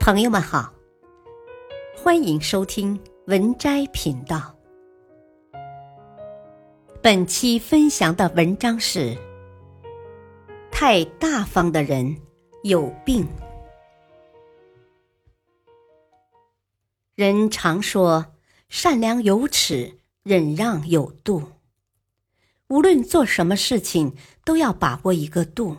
朋友们好，欢迎收听文摘频道。本期分享的文章是：太大方的人有病。人常说，善良有尺，忍让有度。无论做什么事情，都要把握一个度。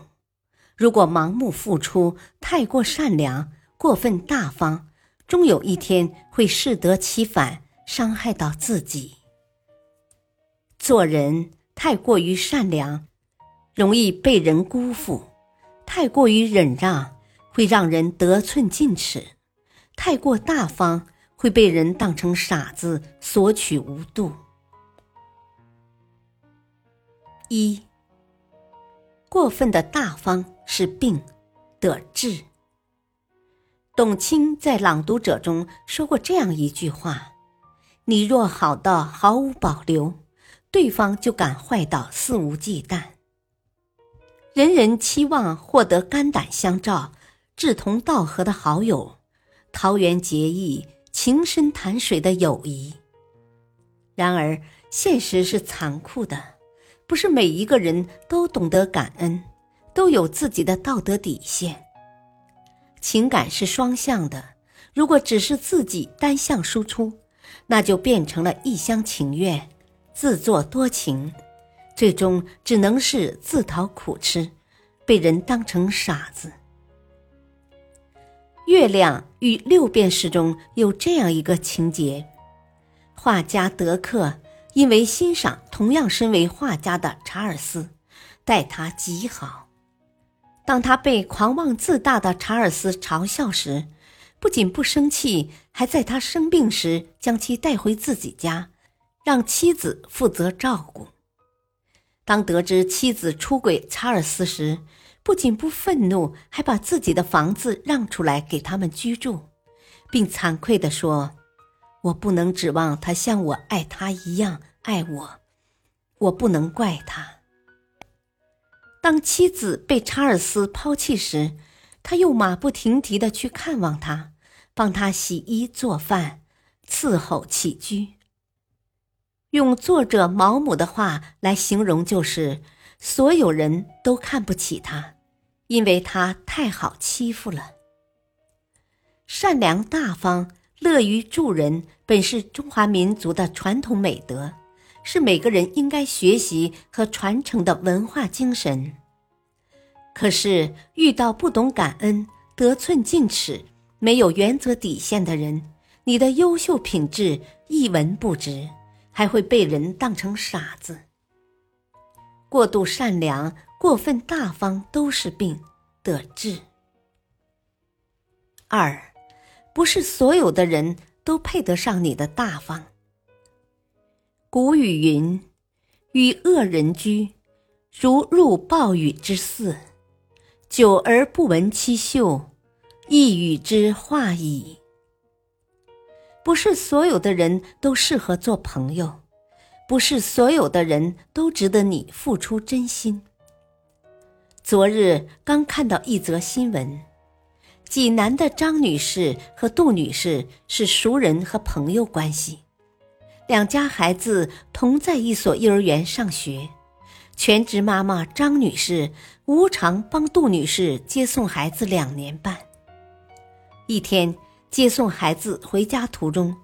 如果盲目付出，太过善良，过分大方，终有一天会适得其反，伤害到自己。做人太过于善良，容易被人辜负；太过于忍让，会让人得寸进尺；太过大方，会被人当成傻子，索取无度。一，过分的大方是病，得治。董卿在《朗读者》中说过这样一句话：“你若好到毫无保留，对方就敢坏到肆无忌惮。”人人期望获得肝胆相照、志同道合的好友，桃园结义、情深潭水的友谊。然而，现实是残酷的。不是每一个人都懂得感恩，都有自己的道德底线。情感是双向的，如果只是自己单向输出，那就变成了一厢情愿、自作多情，最终只能是自讨苦吃，被人当成傻子。月亮与六便士中有这样一个情节：画家德克。因为欣赏同样身为画家的查尔斯，待他极好。当他被狂妄自大的查尔斯嘲笑时，不仅不生气，还在他生病时将其带回自己家，让妻子负责照顾。当得知妻子出轨查尔斯时，不仅不愤怒，还把自己的房子让出来给他们居住，并惭愧地说。我不能指望他像我爱他一样爱我，我不能怪他。当妻子被查尔斯抛弃时，他又马不停蹄的去看望他，帮他洗衣做饭，伺候起居。用作者毛姆的话来形容，就是所有人都看不起他，因为他太好欺负了。善良大方。乐于助人本是中华民族的传统美德，是每个人应该学习和传承的文化精神。可是遇到不懂感恩、得寸进尺、没有原则底线的人，你的优秀品质一文不值，还会被人当成傻子。过度善良、过分大方都是病，得治。二。不是所有的人都配得上你的大方。古语云：“与恶人居，如入暴雨之肆；久而不闻其臭，亦与之化矣。”不是所有的人都适合做朋友，不是所有的人都值得你付出真心。昨日刚看到一则新闻。济南的张女士和杜女士是熟人和朋友关系，两家孩子同在一所幼儿园上学。全职妈妈张女士无偿帮杜女士接送孩子两年半。一天接送孩子回家途中，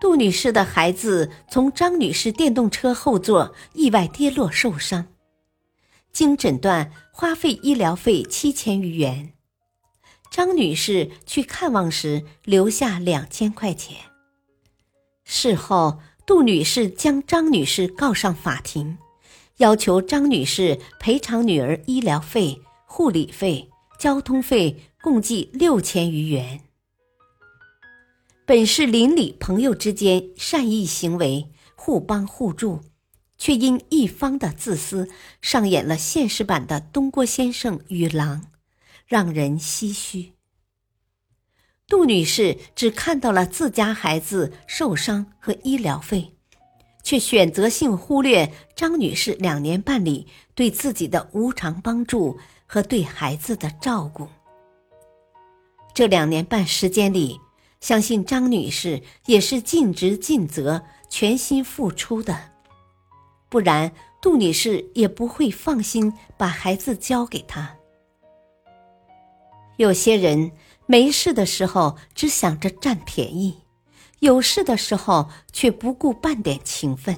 杜女士的孩子从张女士电动车后座意外跌落受伤，经诊断花费医疗费七千余元。张女士去看望时留下两千块钱。事后，杜女士将张女士告上法庭，要求张女士赔偿女儿医疗费、护理费、交通费共计六千余元。本是邻里朋友之间善意行为，互帮互助，却因一方的自私，上演了现实版的东郭先生与狼。让人唏嘘。杜女士只看到了自家孩子受伤和医疗费，却选择性忽略张女士两年半里对自己的无偿帮助和对孩子的照顾。这两年半时间里，相信张女士也是尽职尽责、全心付出的，不然杜女士也不会放心把孩子交给她。有些人没事的时候只想着占便宜，有事的时候却不顾半点情分。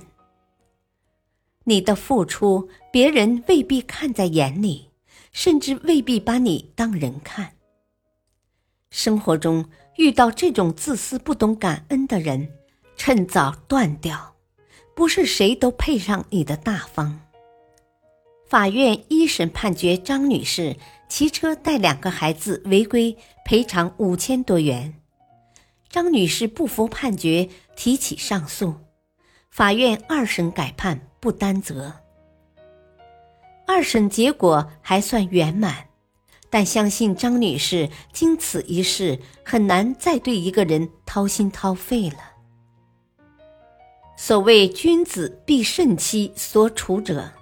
你的付出，别人未必看在眼里，甚至未必把你当人看。生活中遇到这种自私、不懂感恩的人，趁早断掉。不是谁都配上你的大方。法院一审判决张女士骑车带两个孩子违规，赔偿五千多元。张女士不服判决，提起上诉。法院二审改判不担责。二审结果还算圆满。但相信张女士经此一事，很难再对一个人掏心掏肺了。所谓“君子必慎其所处者”，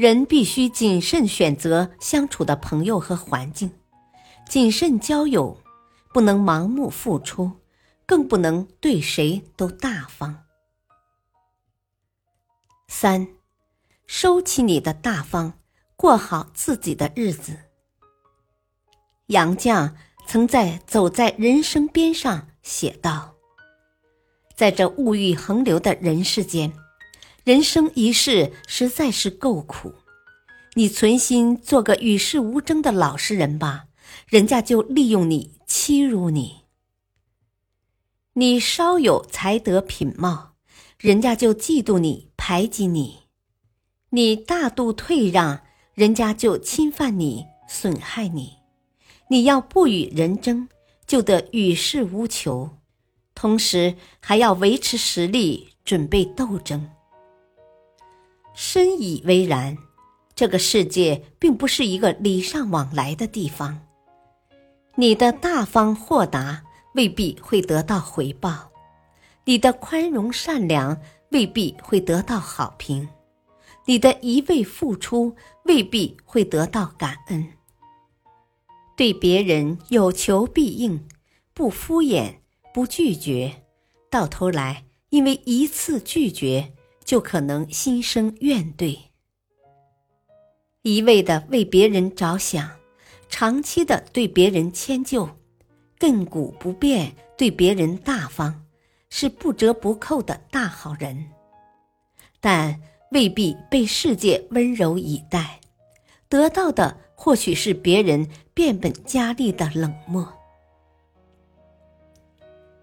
人必须谨慎选择相处的朋友和环境，谨慎交友，不能盲目付出，更不能对谁都大方。三，收起你的大方，过好自己的日子。杨绛曾在《走在人生边上》写道：“在这物欲横流的人世间，人生一世实在是够苦。你存心做个与世无争的老实人吧，人家就利用你欺辱你；你稍有才德品貌，人家就嫉妒你排挤你；你大度退让，人家就侵犯你损害你。”你要不与人争，就得与世无求，同时还要维持实力，准备斗争。深以为然，这个世界并不是一个礼尚往来的地方。你的大方豁达未必会得到回报，你的宽容善良未必会得到好评，你的一味付出未必会得到感恩。对别人有求必应，不敷衍，不拒绝，到头来因为一次拒绝，就可能心生怨怼。一味的为别人着想，长期的对别人迁就，亘古不变对别人大方，是不折不扣的大好人，但未必被世界温柔以待，得到的或许是别人。变本加厉的冷漠。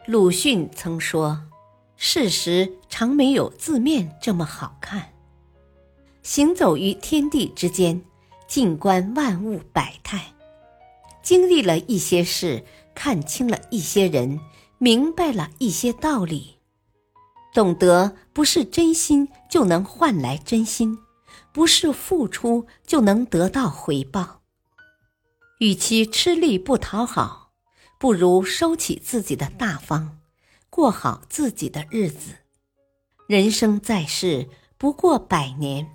鲁迅曾说：“事实常没有字面这么好看。”行走于天地之间，静观万物百态，经历了一些事，看清了一些人，明白了一些道理，懂得不是真心就能换来真心，不是付出就能得到回报。与其吃力不讨好，不如收起自己的大方，过好自己的日子。人生在世不过百年，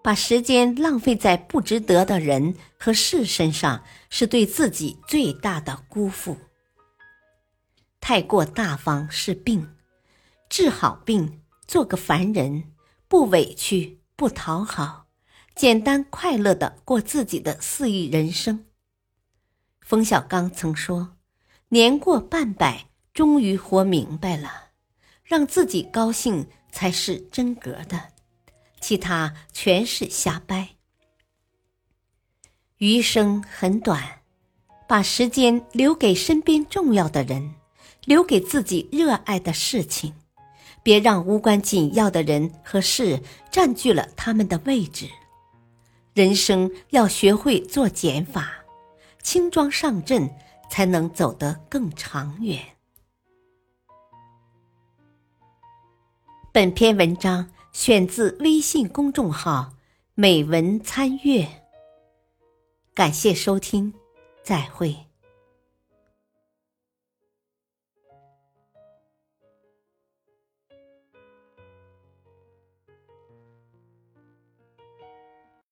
把时间浪费在不值得的人和事身上，是对自己最大的辜负。太过大方是病，治好病，做个凡人，不委屈，不讨好，简单快乐的过自己的肆意人生。冯小刚曾说：“年过半百，终于活明白了，让自己高兴才是真格的，其他全是瞎掰。余生很短，把时间留给身边重要的人，留给自己热爱的事情，别让无关紧要的人和事占据了他们的位置。人生要学会做减法。”轻装上阵，才能走得更长远。本篇文章选自微信公众号“美文参阅”，感谢收听，再会。